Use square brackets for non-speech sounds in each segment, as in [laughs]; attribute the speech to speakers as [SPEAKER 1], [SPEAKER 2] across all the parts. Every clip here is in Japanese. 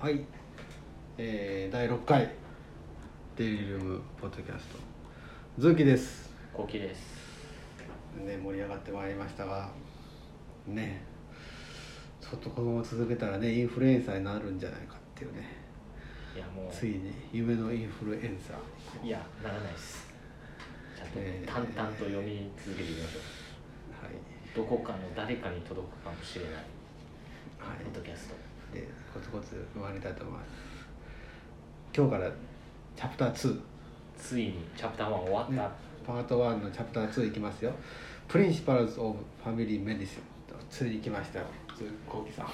[SPEAKER 1] はい、えー、第6回デイリールームポッドキャスト。ズーキです。
[SPEAKER 2] コキです。
[SPEAKER 1] ね盛り上がってまいりましたが。ね。ちょっとこのまま続けたらねインフルエンサーになるんじゃないかっていうね。
[SPEAKER 2] いやもう。
[SPEAKER 1] ついに夢のインフルエンサー。
[SPEAKER 2] いやならないです。ちゃんと
[SPEAKER 1] えー
[SPEAKER 2] 淡々と読み続けていきましょう、
[SPEAKER 1] はい。
[SPEAKER 2] どこかの誰かに届くかもしれない。
[SPEAKER 1] はい。
[SPEAKER 2] ポッドキャスト
[SPEAKER 1] でコツコツ回りたいと思います今日からチャプター2
[SPEAKER 2] ついにチャプター1終わった、
[SPEAKER 1] ね、パート1のチャプター2いきますよ。Principles of Family Medicine ついに来ましたよ。コウキさん。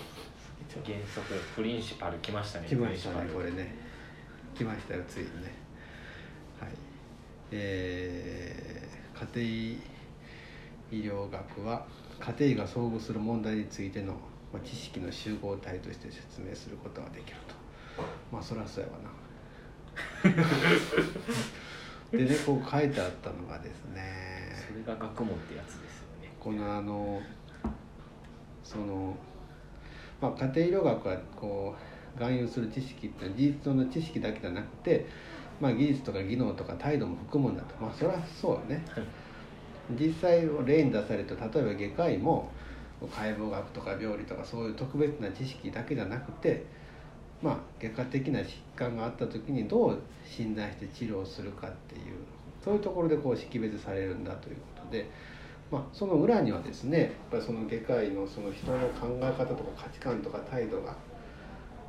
[SPEAKER 2] 原則プリンシパル来ましたね
[SPEAKER 1] 来ましたね
[SPEAKER 2] プリンシパル
[SPEAKER 1] これね。来ましたよついにね。はい。えー、家庭医療学は家庭医が遭遇する問題についてのまあ知識の集合体として説明することができると。まあそりゃそうやわな。[laughs] でねこう書いてあったのがですね。
[SPEAKER 2] それが学問ってやつですよね
[SPEAKER 1] このあのその、まあ、家庭医療学はこう含有する知識って事実上の知識だけじゃなくて、まあ、技術とか技能とか態度も含むんだとまあそりゃそうよね実際を例に出されると例えば外科医も解剖学とか病理とかそういう特別な知識だけじゃなくてまあ外科的な疾患があった時にどう診断して治療するかっていうそういうところでこう識別されるんだということで、まあ、その裏にはですねやっぱりその外科医のその人の考え方とか価値観とか態度が、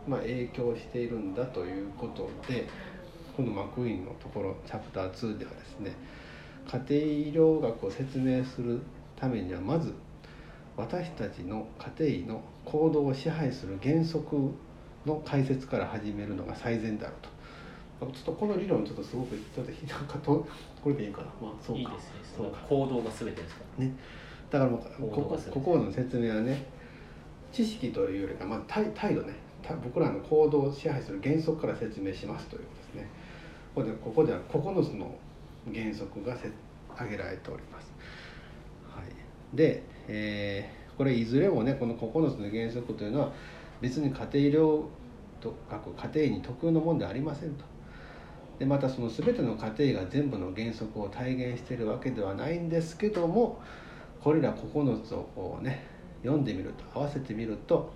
[SPEAKER 1] まあ、影響しているんだということでこのマクイーンのところチャプター2ではですね家庭医療学を説明するためにはまず私たちの家庭医の行動を支配する原則の解説から始めるのが最善であると。ちょっとこの理論ちょっとすごくちょっとなんかとこれでいいかな？まあそうか。
[SPEAKER 2] いいですね。そ
[SPEAKER 1] うか。
[SPEAKER 2] 行動が全てですか？ら
[SPEAKER 1] ね。だからもうここここの説明はね知識というよりかまあ態態度ね。た僕らの行動を支配する原則から説明しますということですね。ここでここでは9つの原則がせ挙げられております、はい、で、えーこれいずれもねこの9つの原則というのは別に家庭医療と各家庭に特有のものではありませんと。でまたその全ての家庭が全部の原則を体現しているわけではないんですけどもこれら9つをこうね読んでみると合わせてみると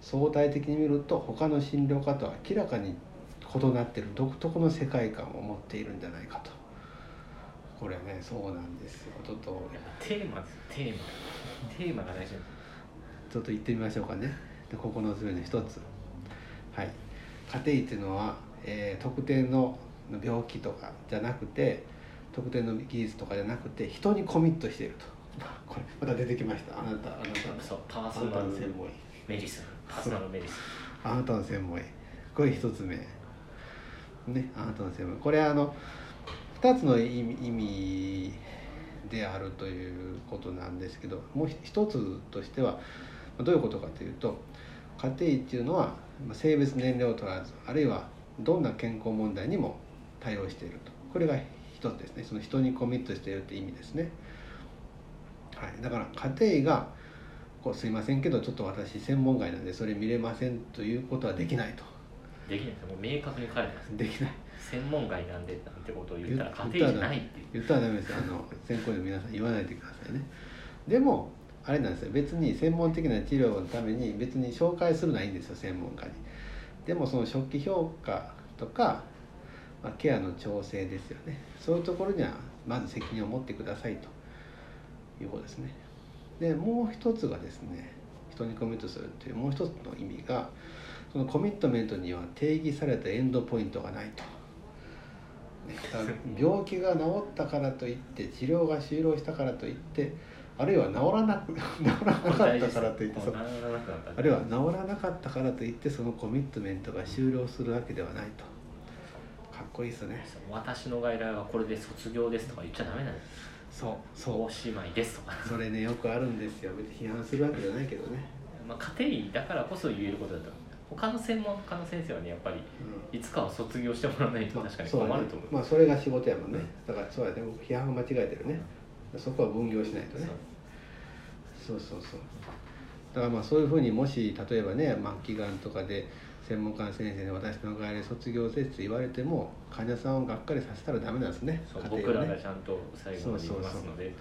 [SPEAKER 1] 相対的に見ると他の診療科とは明らかに異なっている独特の世界観を持っているんじゃないかと。これねそうなんですよ。ちょっと。
[SPEAKER 2] テーマです。テーマ。テーマが大事。
[SPEAKER 1] ちょっと言ってみましょうかね。で9つ目の一つ。はい。家庭医っていうのは、えー特定の病気とかじゃなくて特定の技術とかじゃなくて人にコミットしていると。[laughs] これまた出てきました。あなたあなたの。
[SPEAKER 2] そうパーソナル
[SPEAKER 1] の専門。医
[SPEAKER 2] メディスンパーソナルメディス
[SPEAKER 1] あなたの専門。医これ一つ目。ねあなたの専門。医これあの二つの意味であるということなんですけどもう一つとしてはまあどういうことかというと家庭医っていうのはまあ性別年齢を問わずあるいはどんな健康問題にも対応していると。これが一つですね。その人にコミットしているって意味ですね、はい、だから家庭医がこうすいませんけどちょっと私専門外なんでそれ見れませんということはできないと。
[SPEAKER 2] できないです。もう明確に書いてます。
[SPEAKER 1] できない
[SPEAKER 2] 専門外なんでなんてことを言ったら家庭じゃないっていう。
[SPEAKER 1] 言ったらダメですあの専攻医の皆さん言わないでくださいね。でもあれなんですよ。別に専門的な治療のために別に紹介するのはいいんですよ専門家に。でもその初期評価とか、まあ、ケアの調整ですよね。そういうところにはまず責任を持ってくださいということですね。でもう一つがですね人にコミットするっていうもう一つの意味がそのコミットメントには定義されたエンドポイントがないと。病気が治ったからといって治療が終了したからといってあるいは治らなく [laughs] 治らなかったからといってあるいは治らなかったからといってそのコミットメントが終了するわけではないと。かっこいいですね。
[SPEAKER 2] 私の外来はこれで卒業ですとか言っちゃダメなんです。
[SPEAKER 1] そうそう。
[SPEAKER 2] おしまいですとか、
[SPEAKER 1] それねよくあるんですよ。別に批判するわけじゃないけどね、
[SPEAKER 2] まあ、家庭医だからこそ言えることだと他の専門家の先生はねやっぱり
[SPEAKER 1] うん。
[SPEAKER 2] いつかは卒業してもらわないと確かに困ると思う,、
[SPEAKER 1] まあそれが仕事やもんね。だからそうやね。僕批判が間違えてるね。そこは分業しないとね。そう。そうそうだからまあそういうふうにもし例えばね末期がんとかで専門家の先生に私の外来卒業せって言われても患者さんをがっかりさせたらダメなんですね。
[SPEAKER 2] そう
[SPEAKER 1] ね。
[SPEAKER 2] 僕らがちゃんと最後まで言います。ので
[SPEAKER 1] が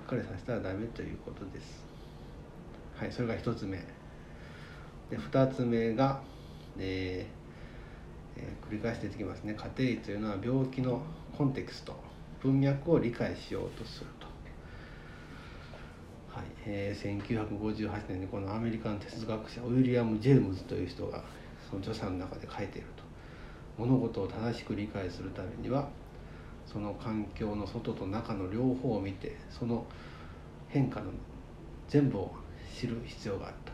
[SPEAKER 1] っかりさせたらダメということです。はいそれが一つ目で二つ目が、えーえー繰り返して出てきますね。家庭医というのは病気のコンテクスト。文脈を理解しようとすると。はい。えー1958年にこのアメリカの哲学者ウィリアム・ジェームズという人がその著者の中で書いていると。物事を正しく理解するためにはその環境の外と中の両方を見てその変化の全部を知る必要があると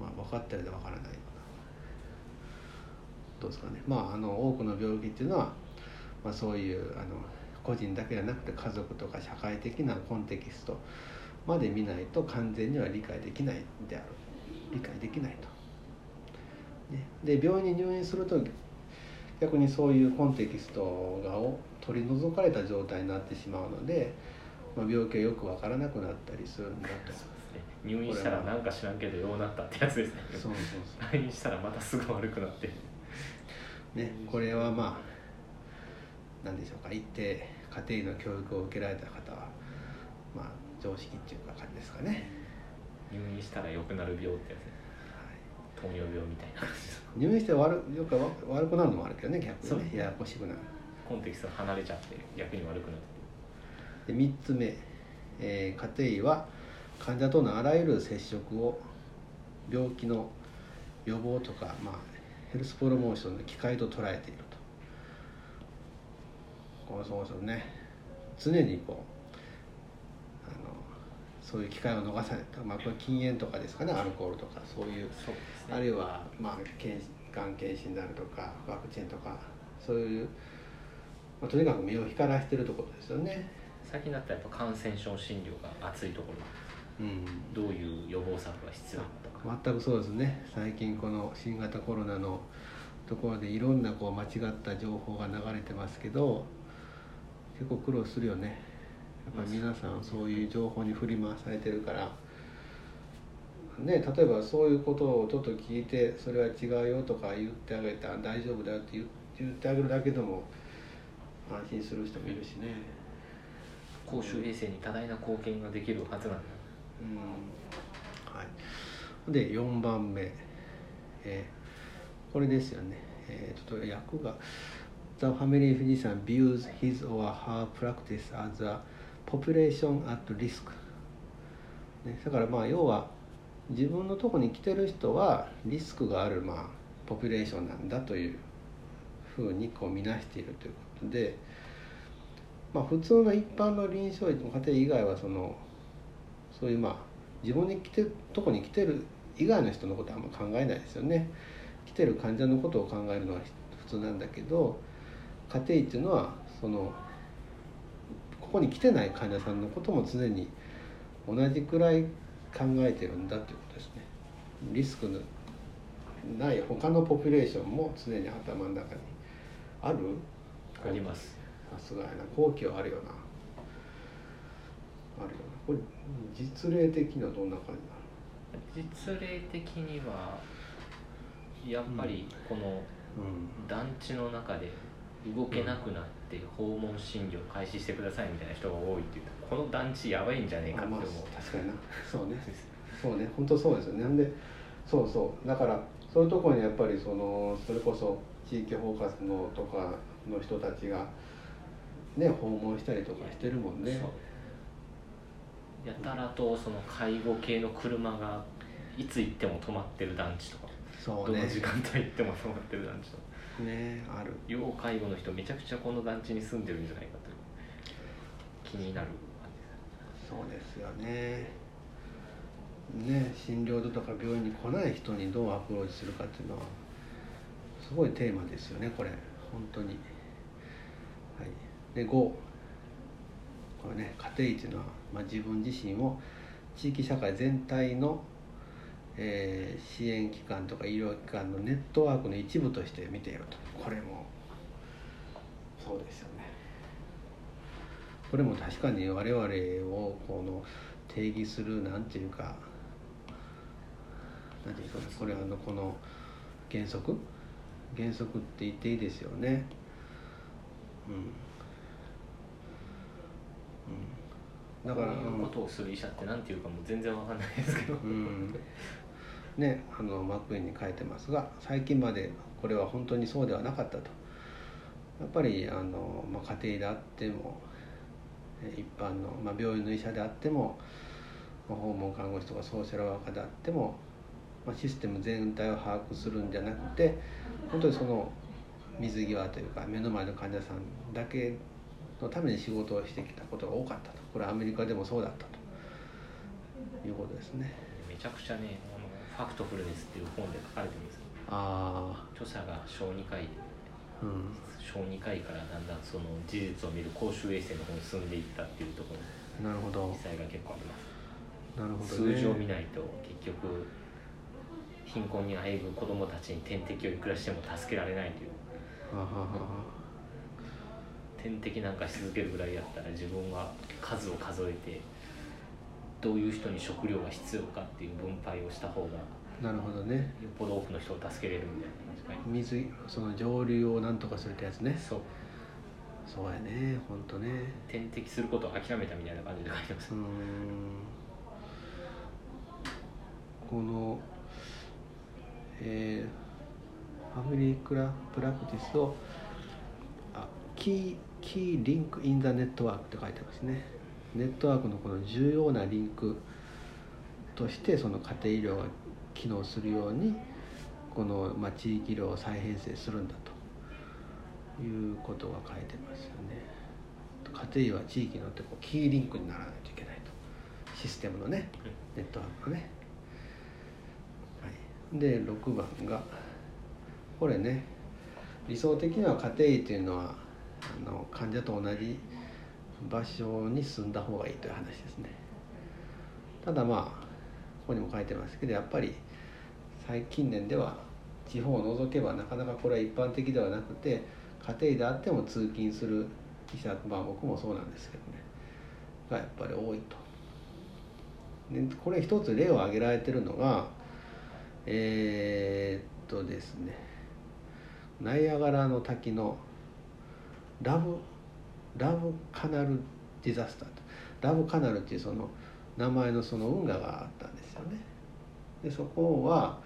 [SPEAKER 1] まあ分かったようで分からないようなどうですかねまああの多くの病気っていうのは、まあ、そういうあの個人だけじゃなくて家族とか社会的なコンテキストまで見ないと完全には理解できないである理解できないと。ね、で病院に入院すると逆にそういうコンテキストがを取り除かれた状態になってしまうので、まあ、病気がよく分からなくなったりするんだと。
[SPEAKER 2] 入院したらなんか知らんけどようなったってやつですね。
[SPEAKER 1] そうそうそう。
[SPEAKER 2] 来院したらまたすぐ悪くなって。
[SPEAKER 1] ね、これはまあ何でしょうか一定家庭医の教育を受けられた方はまあ常識っていうか感じですかね、
[SPEAKER 2] 入院したら良くなる病ってやつ。ね
[SPEAKER 1] は
[SPEAKER 2] 糖尿病みたいな
[SPEAKER 1] 入院して悪よくわ悪くなるのもあるけどね逆にね。ややこしくなる。
[SPEAKER 2] コンテキストが離れちゃって逆に悪くなって。
[SPEAKER 1] で3つ目、えー家庭医は患者とのあらゆる接触を病気の予防とか、まあ、ヘルスプロモーションの機会と捉えていると。こうそうそうね。常にこうあのそういう機会を逃さないと、まあ、これ禁煙とかですかね。アルコールとかそういう。
[SPEAKER 2] ね。
[SPEAKER 1] あるいは、まあ、検がん検診であるとかワクチンとかそういう、まあ、とにかく身を光らせてるところですよね。
[SPEAKER 2] 最近だったらやっぱ感染症診療が熱いところ
[SPEAKER 1] うん
[SPEAKER 2] どういう予防策が必要なのか。
[SPEAKER 1] 全くそうですね。最近この新型コロナのところでいろんなこう間違った情報が流れてますけど結構苦労するよね。やっぱり皆さんそういう情報に振り回されてるから。ね例えばそういうことをちょっと聞いてそれは違うよとか言ってあげたら大丈夫だよって言言ってあげるだけでも安心する人もいるしね。
[SPEAKER 2] 公衆衛生に多大な貢献ができるはずなんだ。
[SPEAKER 1] うんはい、で4番目、えーこれですよね、えーちょっと訳が「The family physician views his or her practice as a population at risk」ね、だからまあ要は自分のとこに来てる人はリスクがあるまあポピュレーションなんだというふうにこう見なしているということで、まあ、普通の一般の臨床医の家庭以外はそのそういうまあ自分に来てとこに来てる以外の人のことはあんま考えないですよね。来てる患者のことを考えるのは普通なんだけど家庭医っていうのはそのここに来てない患者さんのことも常に同じくらい考えてるんだということですね。リスクのない他のポピュレーションも常に頭の中にある？
[SPEAKER 2] あります。
[SPEAKER 1] さすがやな。好奇はあるよな。あるよなこれ実例的にはどんな感じなの？
[SPEAKER 2] 実例的にはやっぱりこの団地の中で動けなくなって訪問診療開始してくださいみたいな人が多いっていうとこの団地やばいんじゃねえか
[SPEAKER 1] あまあ
[SPEAKER 2] って思う。
[SPEAKER 1] 確かにな。そうね。そうね本当そうですよねなん。でそうそうだからそういうところにやっぱりそのそれこそ地域包括のとかの人たちがね訪問したりとかしてるもんね
[SPEAKER 2] そうやたらとその介護系の車がいつ行っても止まってる団地とか
[SPEAKER 1] そうね。
[SPEAKER 2] どの時間帯行っても止まってる団地とか。
[SPEAKER 1] ねある。
[SPEAKER 2] 要介護の人めちゃくちゃこの団地に住んでるんじゃないかという気になる
[SPEAKER 1] そうですよね。ね診療所とか病院に来ない人にどうアプローチするかっていうのはすごいテーマですよねこれ。本当に。はい。で5これね家庭医っていうのは、まあ、自分自身を地域社会全体の、えー支援機関とか医療機関のネットワークの一部として見ていると。これもそうですよね。これも確かに我々をこの定義するなんていうか何ていうかこれあのこの原則？原則って言っていいですよね。うん、
[SPEAKER 2] うん、だからこういうことをする医者って何ていうかもう全然わかん。ないですけど、う
[SPEAKER 1] ん、ねあのマックインに書いてますが最近までこれは本当にそうではなかったと。やっぱりあの、まあ、家庭であっても一般の、まあ、病院の医者であっても、まあ、訪問看護師とかソーシャルワーカーであっても、まあ、システム全体を把握するんじゃなくて本当にその水際というか目の前の患者さんだけのために仕事をしてきたことが多かったと。これはアメリカでもそうだったと。いうことですね。
[SPEAKER 2] めちゃくちゃねあのファクトフルネスっていう本で書かれてるんです
[SPEAKER 1] ああ
[SPEAKER 2] 著者が小児科医
[SPEAKER 1] うん、
[SPEAKER 2] 小児科医からだんだんその事実を見る公衆衛生の方に進んでいったっていうところ。
[SPEAKER 1] なるほど。
[SPEAKER 2] 記載が結構あります。
[SPEAKER 1] なるほど、
[SPEAKER 2] ね、数字を見ないと結局貧困にあえぐ子どもたちに点滴をいくらしても助けられないという。
[SPEAKER 1] ははは
[SPEAKER 2] 点滴なんかし続けるぐらいやったら自分は数を数えてどういう人に食料が必要かっていう分配をした方が
[SPEAKER 1] なるほどね。
[SPEAKER 2] よっぽど多くの人を助けれるみたいな
[SPEAKER 1] 水その上流をなんとかするってやつね。
[SPEAKER 2] そう。
[SPEAKER 1] そうやね本当ね。
[SPEAKER 2] 点滴することを諦めたみたいな感じで書いてます。うん。
[SPEAKER 1] このえー、ファミリークラプラクティスをあ key key link in the network って書いてますね。ネットワークのこの重要なリンクとしてその家庭医療が機能するようにこの、まあ、地域医療を再編成するんだと。いうことが書いてますよね。家庭医は地域のってこう key link にならないといけないと。システムのね。ネットワークのね、はい、で6番がこれね理想的には家庭医というのはあの患者と同じ場所に住んだ方がいいという話ですね。ただまあここにも書いてますけどやっぱり最近年では地方を除けばなかなかこれは一般的ではなくて家庭であっても通勤する医者まあ僕もそうなんですけどね。がやっぱり多いと。でこれ一つ例を挙げられてるのがえー、っとですね。ナイアガラの滝のラブラブカナルディザスターとラブカナルっていうその名前のその運河があったんですよね。でそこは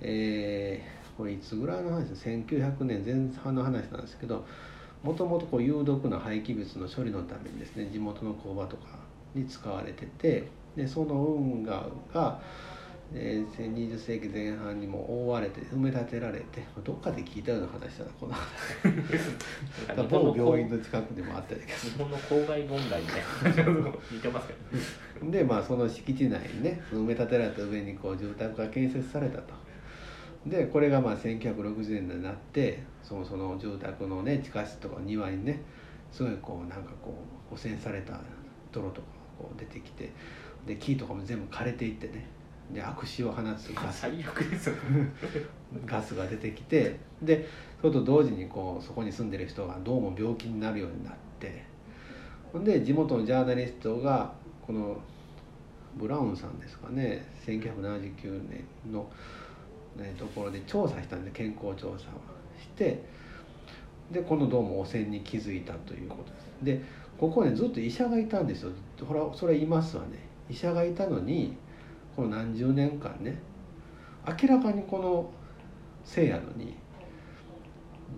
[SPEAKER 1] えー、これいつぐらいの話？です1900年前半の話なんですけどもともと有毒な廃棄物の処理のためにですね地元の工場とかに使われててでその運河が、えー、20世紀前半にも覆われて埋め立てられてどっかで聞いたような話だなこの。[laughs] 話某病院の近くでもあったけど
[SPEAKER 2] 日本の公害問題みたいな似てますけ
[SPEAKER 1] どでまあその敷地内にね埋め立てられた上にこう住宅が建設されたと。でこれがまあ1960年代になってそのその住宅のね地下室とか庭にねすごいこうなんかこう汚染された泥とかこう出てきてで木とかも全部枯れていってねで悪臭を放つガス。
[SPEAKER 2] 最悪です [laughs]
[SPEAKER 1] ガスが出てきてでそれと同時にこうそこに住んでる人がどうも病気になるようになってほんで地元のジャーナリストがこのブラウンさんですかね1979年のね、ところで調査したんで健康調査をしてでこのどうも汚染に気づいたということです。でここねずっと医者がいたんですよ。ほらそれ言いますわね。医者がいたのにこの何十年間ね明らかにこのせいやのに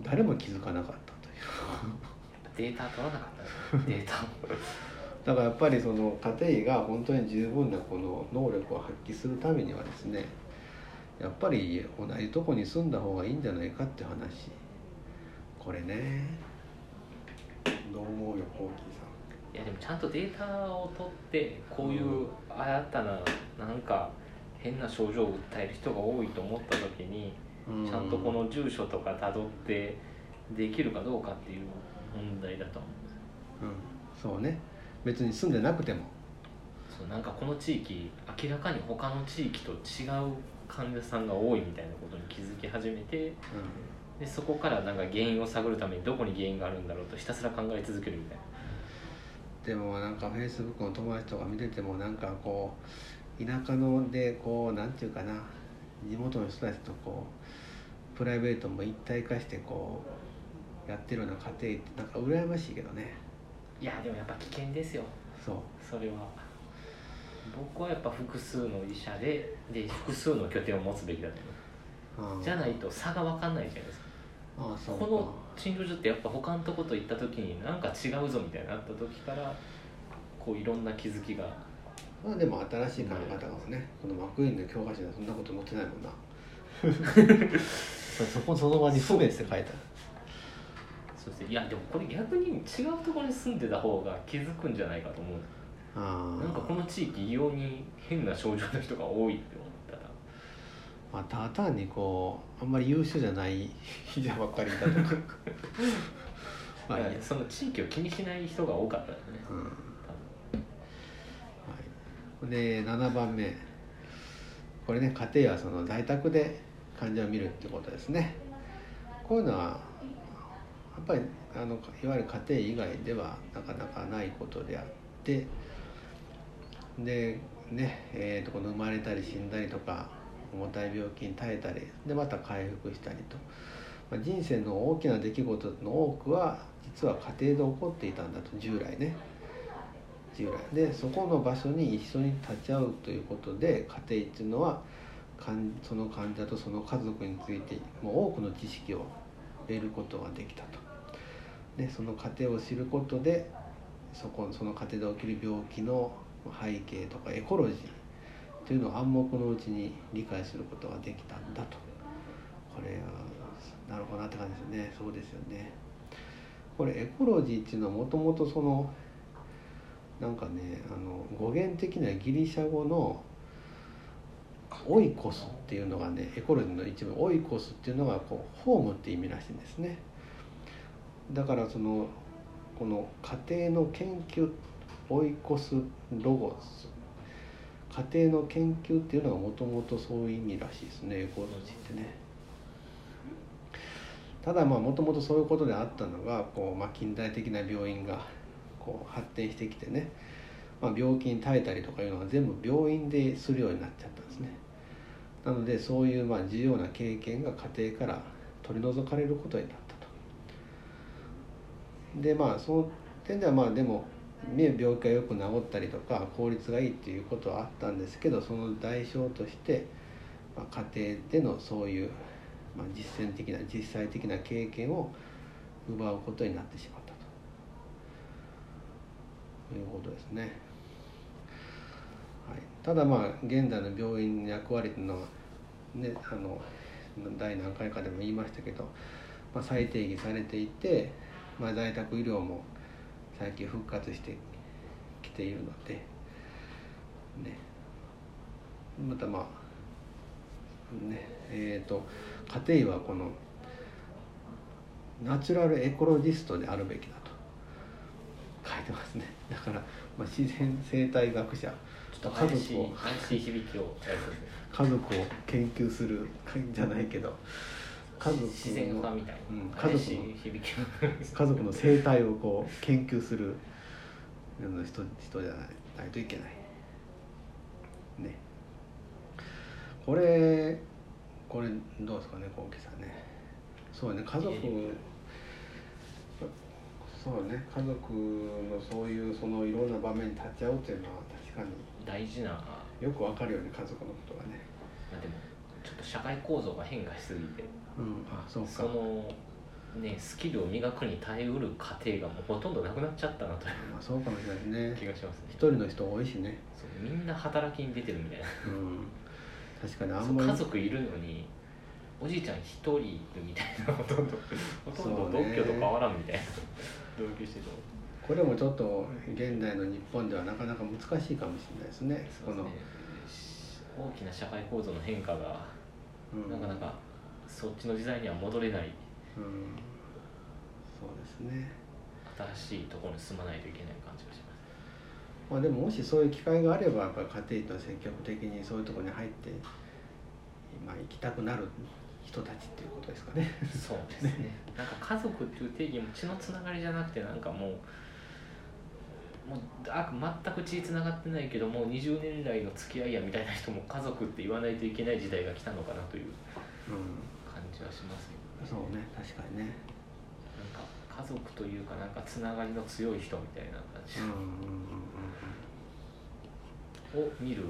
[SPEAKER 1] 誰も気づかなかった
[SPEAKER 2] という。データ取らなかったデータ
[SPEAKER 1] だからやっぱりその家庭医が本当に十分なこの能力を発揮するためにはですねやっぱり同じとこに住んだ方がいいんじゃないかって話。これね。どう思うよ
[SPEAKER 2] いやでもちゃんとデータを取ってこういう新たななんか変な症状を訴える人が多いと思った時にちゃんとこの住所とかたどってできるかどうかっていう問題だと思
[SPEAKER 1] うん。そうね。別に住んでなくても。
[SPEAKER 2] そうなんかこの地域明らかに他の地域と違う患者さんが多いみたいなことに気づき始めて、うん、でそこからなんか原因を探るためにどこに原因があるんだろうとひたすら考え続けるみたいな
[SPEAKER 1] でもなんかフェイスブックの友達とか見ててもなんかこう田舎のでこうなんていうかな地元の人たちとこうプライベートも一体化してこうやってるような家庭ってなんか羨ましいけどね。
[SPEAKER 2] いやでもやっぱ危険ですよ。
[SPEAKER 1] そう。
[SPEAKER 2] それは。僕はやっぱ複数の医者でで複数の拠点を持つべきだと思う。じゃないと差が分かんないじゃないですか。
[SPEAKER 1] ああそう
[SPEAKER 2] この診療所ってやっぱ他のとこと行った時になんか違うぞみたいになった時からこういろんな気づきが。
[SPEAKER 1] まあでも新しい考え方かもねこのマクイーンの教科書ではそんなこと載ってないもんな。そ [laughs] そこその場に不別って書いてある
[SPEAKER 2] そうですね。いやでもこれ逆に違うところに住んでた方が気づくんじゃないかと思う。
[SPEAKER 1] ああ
[SPEAKER 2] なんかこの地域異様に変な症状の人が多いって
[SPEAKER 1] まあ、ただ単にこうあんまり優秀じゃない人ばっかりいたとか。[laughs] まあいい
[SPEAKER 2] その地域を気にしない人が多かったよね。
[SPEAKER 1] うん。はい、で7番目。これね家庭はその在宅で患者を見るってことですね。こういうのはやっぱりあのいわゆる家庭以外ではなかなかないことであって。でねえーとこの生まれたり死んだりとか重たい病気に耐えたりでまた回復したりと、まあ、人生の大きな出来事の多くは実は家庭で起こっていたんだと従来ね。従来。でそこの場所に一緒に立ち会うということで家庭っていうのはその患者とその家族についてもう多くの知識を得ることができたと。でその過程を知ることでそこその過程で起きる病気の背景とかエコロジーというのを暗黙のうちに理解することができたんだと。これはなるほどなって感じですよね。そうですよね。これエコロジーっていうのはもともとそのなんかねあの語源的にはギリシャ語のオイコスっていうのがねエコロジーの一部オイコスっていうのがこうホームって意味らしいんですね。だからそのこの家庭の研究オイコスロゴス家庭の研究っていうのがもともとそういう意味らしいですねエコロジーってね。ただまあもともとそういうことであったのがこう、まあ、近代的な病院がこう発展してきてね、まあ、病気に耐えたりとかいうのは全部病院でするようになっちゃったんですね。なのでそういうまあ重要な経験が家庭から取り除かれることになったと。でまあその点ではまあでもね病気がよく治ったりとか効率がいいっていうことはあったんですけどその代償として、まあ、家庭でのそういう、まあ、実践的な実際的な経験を奪うことになってしまったということですね、はい、ただまあ現代の病院の役割っていうのはねあの第何回かでも言いましたけど、まあ、再定義されていて、まあ、在宅医療も最近復活してきているのでね。またまあねえっ、と家庭医はこのナチュラルエコロジストであるべきだと書いてますね。だから、まあ、自然生態学者
[SPEAKER 2] ちょっと怪しい怪しい響きを
[SPEAKER 1] 家族を研究するじゃないけど家族の
[SPEAKER 2] 自然家みたい
[SPEAKER 1] うん
[SPEAKER 2] な
[SPEAKER 1] 家族の家族の生態をこう研究する人人じゃないないといけない。ね。これこれどうですかねこうさんね。そうね家族そうね家族のそういうそのいろんな場面に立ち会うっていうのは確かに
[SPEAKER 2] 大事なま
[SPEAKER 1] よくわかるよね家族のことがね。
[SPEAKER 2] あでもちょっと社会構造が変化しすぎて。
[SPEAKER 1] うんあそうか。
[SPEAKER 2] そのねスキルを磨くに耐えうる過程がもうほとんどなくなっちゃったなとい
[SPEAKER 1] まあそうかもしれないうね。
[SPEAKER 2] 気がしますね。
[SPEAKER 1] 一人の人多いしね。
[SPEAKER 2] そうみんな働きに出てるみたいな。
[SPEAKER 1] うん。確かにあ
[SPEAKER 2] ん
[SPEAKER 1] まり。
[SPEAKER 2] 家族いるのにおじいちゃん一人いるみたいなほとんど。[laughs] ほとんど同居と変わらんみたいな。同居してても。
[SPEAKER 1] これもちょっと現代の日本ではなかなか難しいかもしれないですね。この
[SPEAKER 2] そうですね。大きな社会構造の変化が
[SPEAKER 1] うん。
[SPEAKER 2] なかなかそっちの時代には戻れない
[SPEAKER 1] うんそうですね。
[SPEAKER 2] 新しいところに住まないといけない感じがします。
[SPEAKER 1] まあでももしそういう機会があればやっぱり家庭と積極的にそういうところに入ってまあ行きたくなる人たちっていうことですかね。
[SPEAKER 2] そうですね。なんか家族っていう定義も血のつながりじゃなくてなんかもうもうあ全く血つながってないけどもう20年来の付き合いやみたいな人も家族って言わないといけない時代が来たのかなという。感じはしますよ、
[SPEAKER 1] うん、そうね確かにね。
[SPEAKER 2] なんか家族というかなんかつながりの強い人みたいな感じ、を見る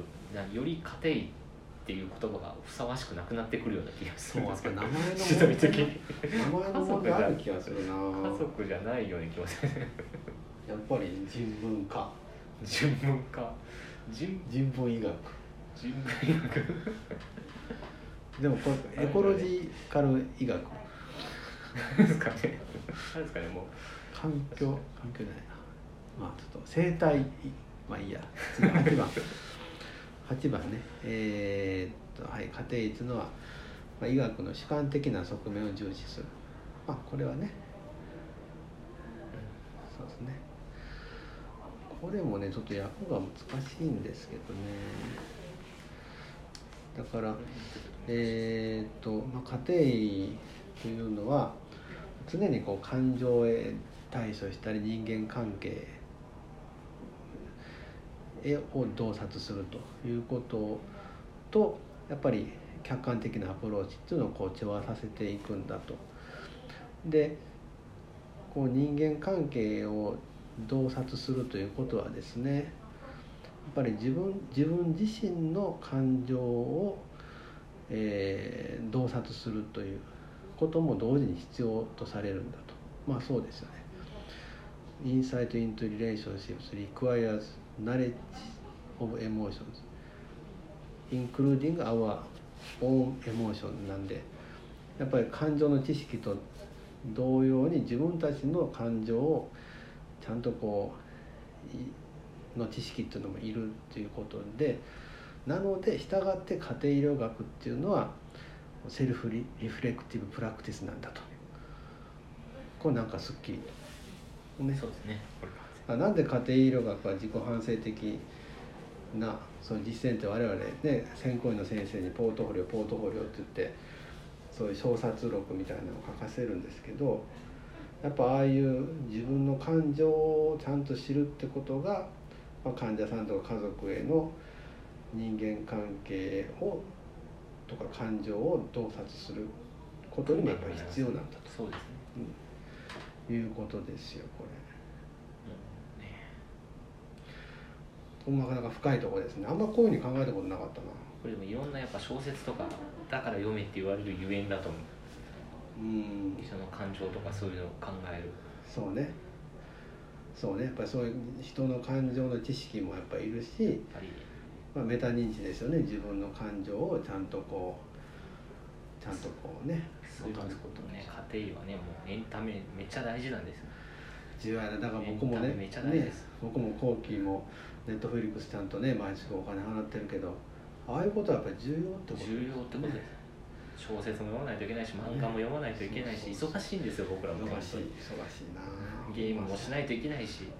[SPEAKER 2] より家庭っていう言葉がふさわしくなくなってくるような気がするんですけど。名前の
[SPEAKER 1] 名前の問題ある気がするな。
[SPEAKER 2] 家族じゃないように気がする
[SPEAKER 1] やっぱり人文科。
[SPEAKER 2] 人文科。
[SPEAKER 1] 人人文医学。
[SPEAKER 2] 人文医学
[SPEAKER 1] でもこれエコロジカル医学。
[SPEAKER 2] ですかね。何ですかね。もう
[SPEAKER 1] 環境。環境じゃないな。まあちょっと生態。まあいいや。次8番。[laughs] 8番ね。えー、っとはい家庭医というのは、まあ、医学の主観的な側面を重視する。まあこれはね。そうですね。これもねちょっと訳が難しいんですけどね。だからえー、と、まあ、家庭というのは常にこう感情へ対処したり人間関係を洞察するということとやっぱり客観的なアプローチっていうのをこう調和させていくんだと。でこう人間関係を洞察するということはですねやっぱり自分自分自身の感情を、えー、洞察するということも同時に必要とされるんだとまあそうですよね。Insight into relationships requires knowledge of emotions including our own emotion なんでやっぱり感情の知識と同様に自分たちの感情をちゃんとこうの知識っていうのもいるっていうことでなので従って家庭医療学っていうのは self-reflective practice なんだと。これなんかすっきり
[SPEAKER 2] ね。そうですね。
[SPEAKER 1] なんで家庭医療学は自己反省的なその実践って我々ね専攻医の先生にポートフォリオポートフォリオって言ってそういう省察録みたいなのを書かせるんですけどやっぱああいう自分の感情をちゃんと知るってことが、まあ、患者さんとか家族への人間関係をとか感情を洞察することにもやっぱり必要なんだと、
[SPEAKER 2] そうですね、
[SPEAKER 1] うん、いうことですよこれ。なかなか深いところですね。あんまこういうふうに考えたことなかったな。
[SPEAKER 2] これでもいろんなやっぱ小説とかだから読めって言われるゆえんだと思う。うん。人の感情とかそういうのを考える。
[SPEAKER 1] そうね。そうね。やっぱりそういう人の感情の知識もやっぱりいるしまあ、メタ認知ですよね。自分の感情をちゃんとこうちゃんとこうね
[SPEAKER 2] そういうことね。家庭はねもうエンタメめっちゃ大事なんです
[SPEAKER 1] 重要だから僕もねね僕も後期もネットフリックスちゃんとね毎週お金払ってるけどああいうことはやっぱり重要ってこと
[SPEAKER 2] 重要ってことです、小説も読まないといけないし漫画も読まないといけないし、忙しいんですよ僕らも。
[SPEAKER 1] 忙しい忙しいな
[SPEAKER 2] ゲームもしないといけないし、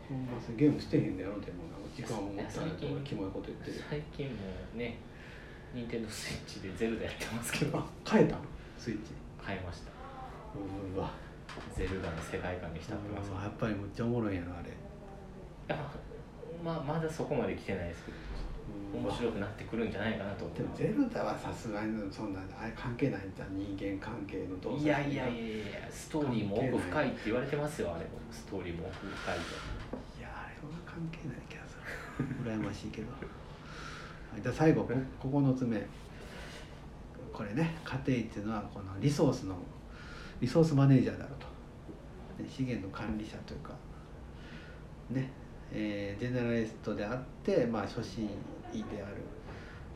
[SPEAKER 1] ゲームしてへんだよでも時間を持ったらキモいこと言ってる
[SPEAKER 2] 最近もね任天堂スイッチでゼルダやってますけど。
[SPEAKER 1] 変えた？スイッチ。
[SPEAKER 2] 変えました。
[SPEAKER 1] うわ。
[SPEAKER 2] ゼルダの世界観に浸ってます。
[SPEAKER 1] やっぱりむっちゃおもろいやなあれ。
[SPEAKER 2] まあまだそこまで来てないですけど面白くなってくるんじゃないかなと
[SPEAKER 1] でもゼルダはさすがにそんなあれ関係ないんじゃん人間関係の
[SPEAKER 2] 動作。いやいやいやいやストーリーも奥深いって言われてますよあれも。ストーリーも奥深いと。
[SPEAKER 1] いやあれは関係ない羨ましいけど。じゃあ最後9つ目。これね家庭っていうのはこのリソースのリソースマネージャーだろうと。資源の管理者というか。ねえー、ジェネラリストであって、まあ、初心医である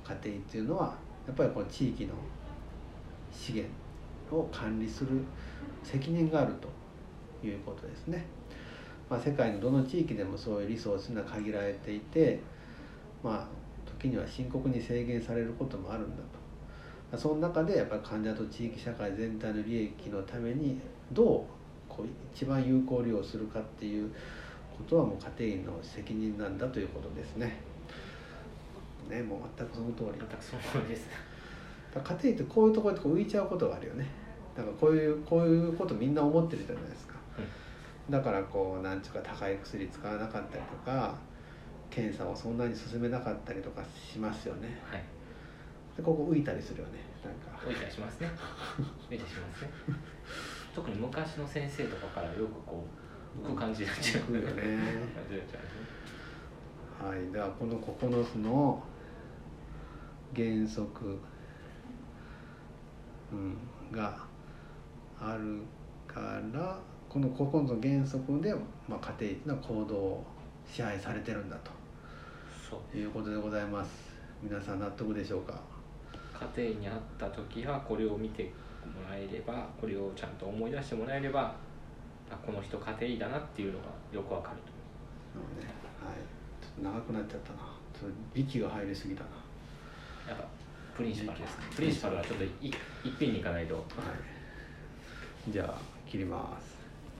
[SPEAKER 1] 家庭っていうのはやっぱりこの地域の資源を管理する責任があるということですね。まあ、世界のどの地域でもそういうリソースが限られていて、まあ、時には深刻に制限されることもあるんだと。その中でやっぱり患者と地域社会全体の利益のためにどうこう一番有効利用するかっていうことはもう家庭医の責任なんだということですね。ねもう全くその通り。
[SPEAKER 2] 全くその通りです。
[SPEAKER 1] 家庭医ってこういうところで浮いちゃうことがあるよね。だからこういうこういうことみんな思ってるじゃないですか。だからこうなんちゅうか高い薬使わなかったりとか検査をそんなに進めなかったりとかしますよね。
[SPEAKER 2] はい。
[SPEAKER 1] でここ浮いたりするよね。なんか。
[SPEAKER 2] 置いたりしますね。[laughs] 置いたりしますね。特に昔の先生とかからよくこう浮く感じになっちゃう。
[SPEAKER 1] よね。はい。ではこの9つの原則、うん、があるからこの9つの原則で、まあ、家庭の行動を支配されてるんだということでございます。皆さん納得でしょうか？
[SPEAKER 2] 家庭にあった時はこれを見てもらえればこれをちゃんと思い出してもらえればあこの人家庭医だなっていうのがよくわかると
[SPEAKER 1] なので、はい、ちょっと長くなっちゃったな。ちょっと力が入りすぎたな。
[SPEAKER 2] やっぱプリンシパルですか？プリンシパルはちょっといいっぺんにいかないと。
[SPEAKER 1] はい。じゃあ切ります